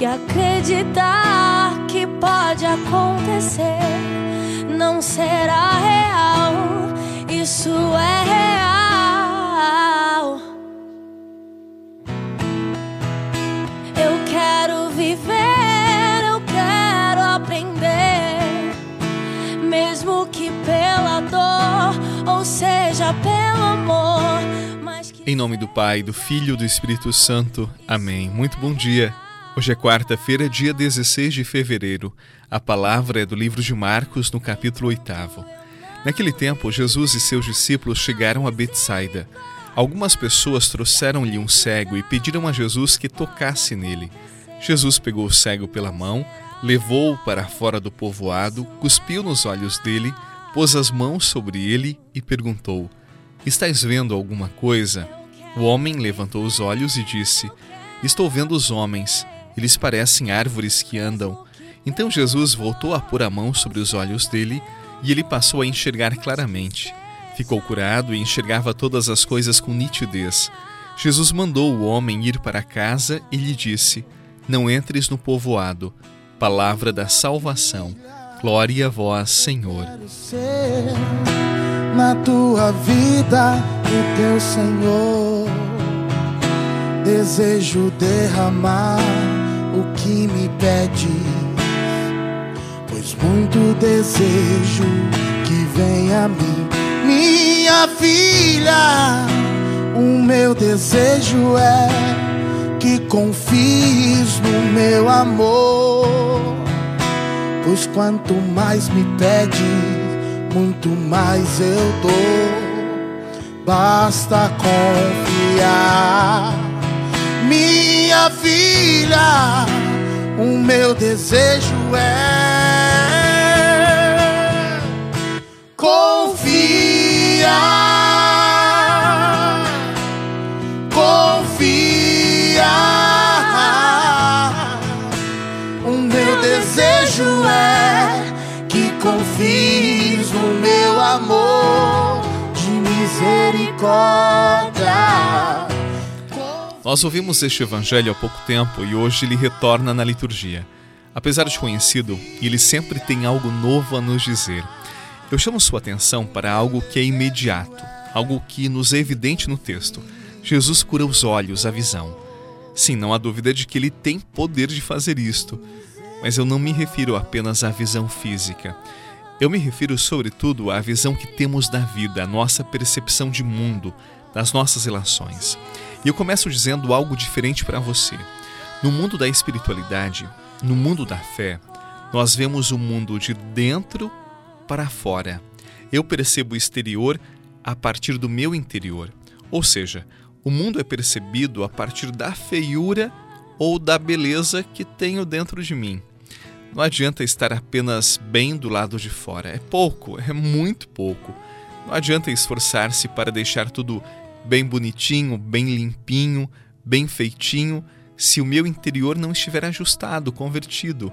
e acreditar que pode acontecer não será real. Isso é real. Eu quero viver, eu quero aprender, mesmo que pela dor, ou seja, pelo amor. Em nome do Pai, do Filho e do Espírito Santo. Amém. Muito bom dia. Hoje é quarta-feira, dia 16 de fevereiro. A palavra é do livro de Marcos, no capítulo 8. Naquele tempo, Jesus e seus discípulos chegaram a Betsaida. Algumas pessoas trouxeram-lhe um cego e pediram a Jesus que tocasse nele. Jesus pegou o cego pela mão, levou-o para fora do povoado, cuspiu nos olhos dele, pôs as mãos sobre ele e perguntou: Estás vendo alguma coisa? O homem levantou os olhos e disse: Estou vendo os homens. Eles parecem árvores que andam. Então Jesus voltou a pôr a mão sobre os olhos dele e ele passou a enxergar claramente. Ficou curado e enxergava todas as coisas com nitidez. Jesus mandou o homem ir para casa e lhe disse: Não entres no povoado. Palavra da salvação. Glória a vós, Senhor. Na tua vida, o teu Senhor, desejo derramar o que me pede, pois muito desejo que venha a mim, minha filha. O meu desejo é que confies no meu amor, pois quanto mais me pede, muito mais eu dou. Basta confiar minha filha, o meu desejo é confia, confia. O meu desejo é que confies no meu amor de misericórdia. Nós ouvimos este evangelho há pouco tempo e hoje ele retorna na liturgia. Apesar de conhecido, ele sempre tem algo novo a nos dizer. Eu chamo sua atenção para algo que é imediato, algo que nos é evidente no texto. Jesus cura os olhos, a visão. Sim, não há dúvida de que ele tem poder de fazer isto, mas eu não me refiro apenas à visão física. Eu me refiro, sobretudo, à visão que temos da vida, a nossa percepção de mundo, das nossas relações. E eu começo dizendo algo diferente para você. No mundo da espiritualidade, no mundo da fé, nós vemos o mundo de dentro para fora. Eu percebo o exterior a partir do meu interior. Ou seja, o mundo é percebido a partir da feiura ou da beleza que tenho dentro de mim. Não adianta estar apenas bem do lado de fora. É pouco, é muito pouco. Não adianta esforçar-se para deixar tudo bem bonitinho, bem limpinho, bem feitinho, se o meu interior não estiver ajustado, convertido.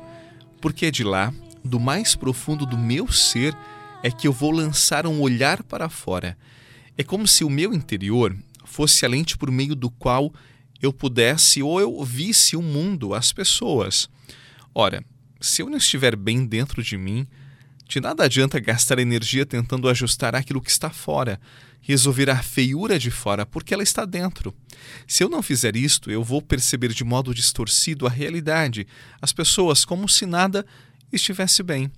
Porque é de lá, do mais profundo do meu ser, é que eu vou lançar um olhar para fora. É como se o meu interior fosse a lente por meio do qual eu pudesse ou eu visse o mundo, as pessoas. Ora, se eu não estiver bem dentro de mim, de nada adianta gastar energia tentando ajustar aquilo que está fora, resolver a feiura de fora, porque ela está dentro. Se eu não fizer isto, eu vou perceber de modo distorcido a realidade, as pessoas, como se nada estivesse bem.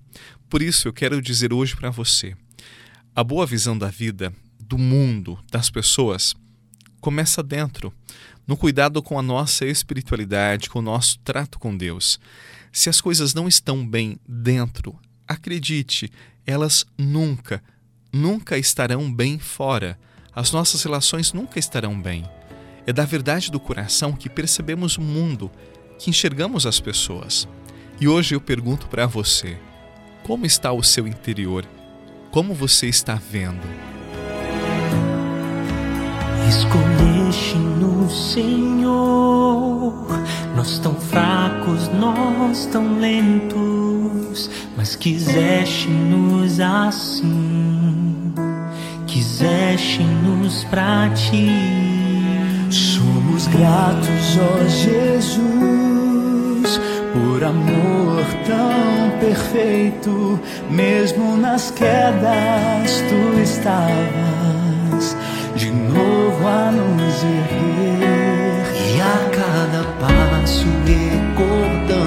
Por isso eu quero dizer hoje para você: a boa visão da vida, do mundo, das pessoas, começa dentro, no cuidado com a nossa espiritualidade, com o nosso trato com Deus. Se as coisas não estão bem dentro, Acredite, elas nunca, nunca estarão bem fora. As nossas relações nunca estarão bem. É da verdade do coração que percebemos o mundo, que enxergamos as pessoas. E hoje eu pergunto para você: como está o seu interior? Como você está vendo? Escolheste no Senhor, nós tão fracos, nós tão lentos mas quiseste-nos assim, quiseste-nos pra ti. Somos gratos, ó Jesus, Por amor tão perfeito, mesmo nas quedas tu estavas de novo a nos erguer. Passo recordamos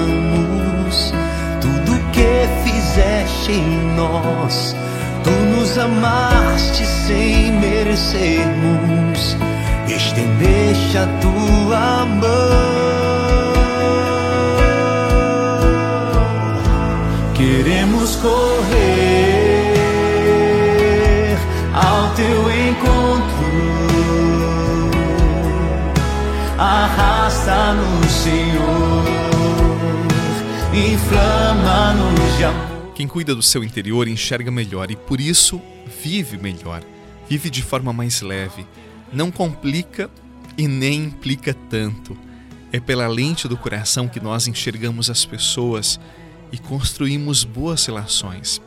tudo que fizeste em nós. Tu nos amaste sem merecermos, estendeste a tua mão. Queremos correr ao teu encontro. Arrasta-nos, Senhor, inflama-nos. Quem cuida do seu interior enxerga melhor e por isso vive melhor. Vive de forma mais leve. Não complica e nem implica tanto. É pela lente do coração que nós enxergamos as pessoas e construímos boas relações.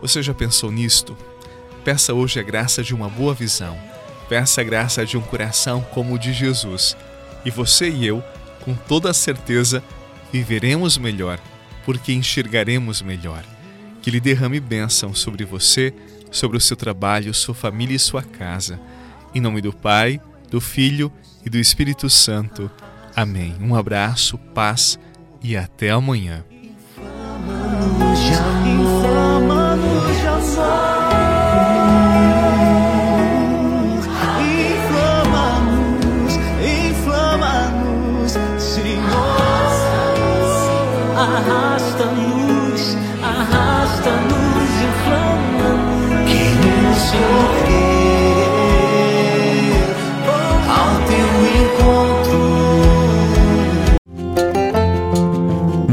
Você já pensou nisto? Peça hoje a graça de uma boa visão. Peça a graça de um coração como o de Jesus. E você e eu, com toda a certeza, viveremos melhor, porque enxergaremos melhor. Que Ele derrame bênção sobre você, sobre o seu trabalho, sua família e sua casa. Em nome do Pai, do Filho e do Espírito Santo. Amém. Um abraço, paz e até amanhã. Inflama-nos de amor.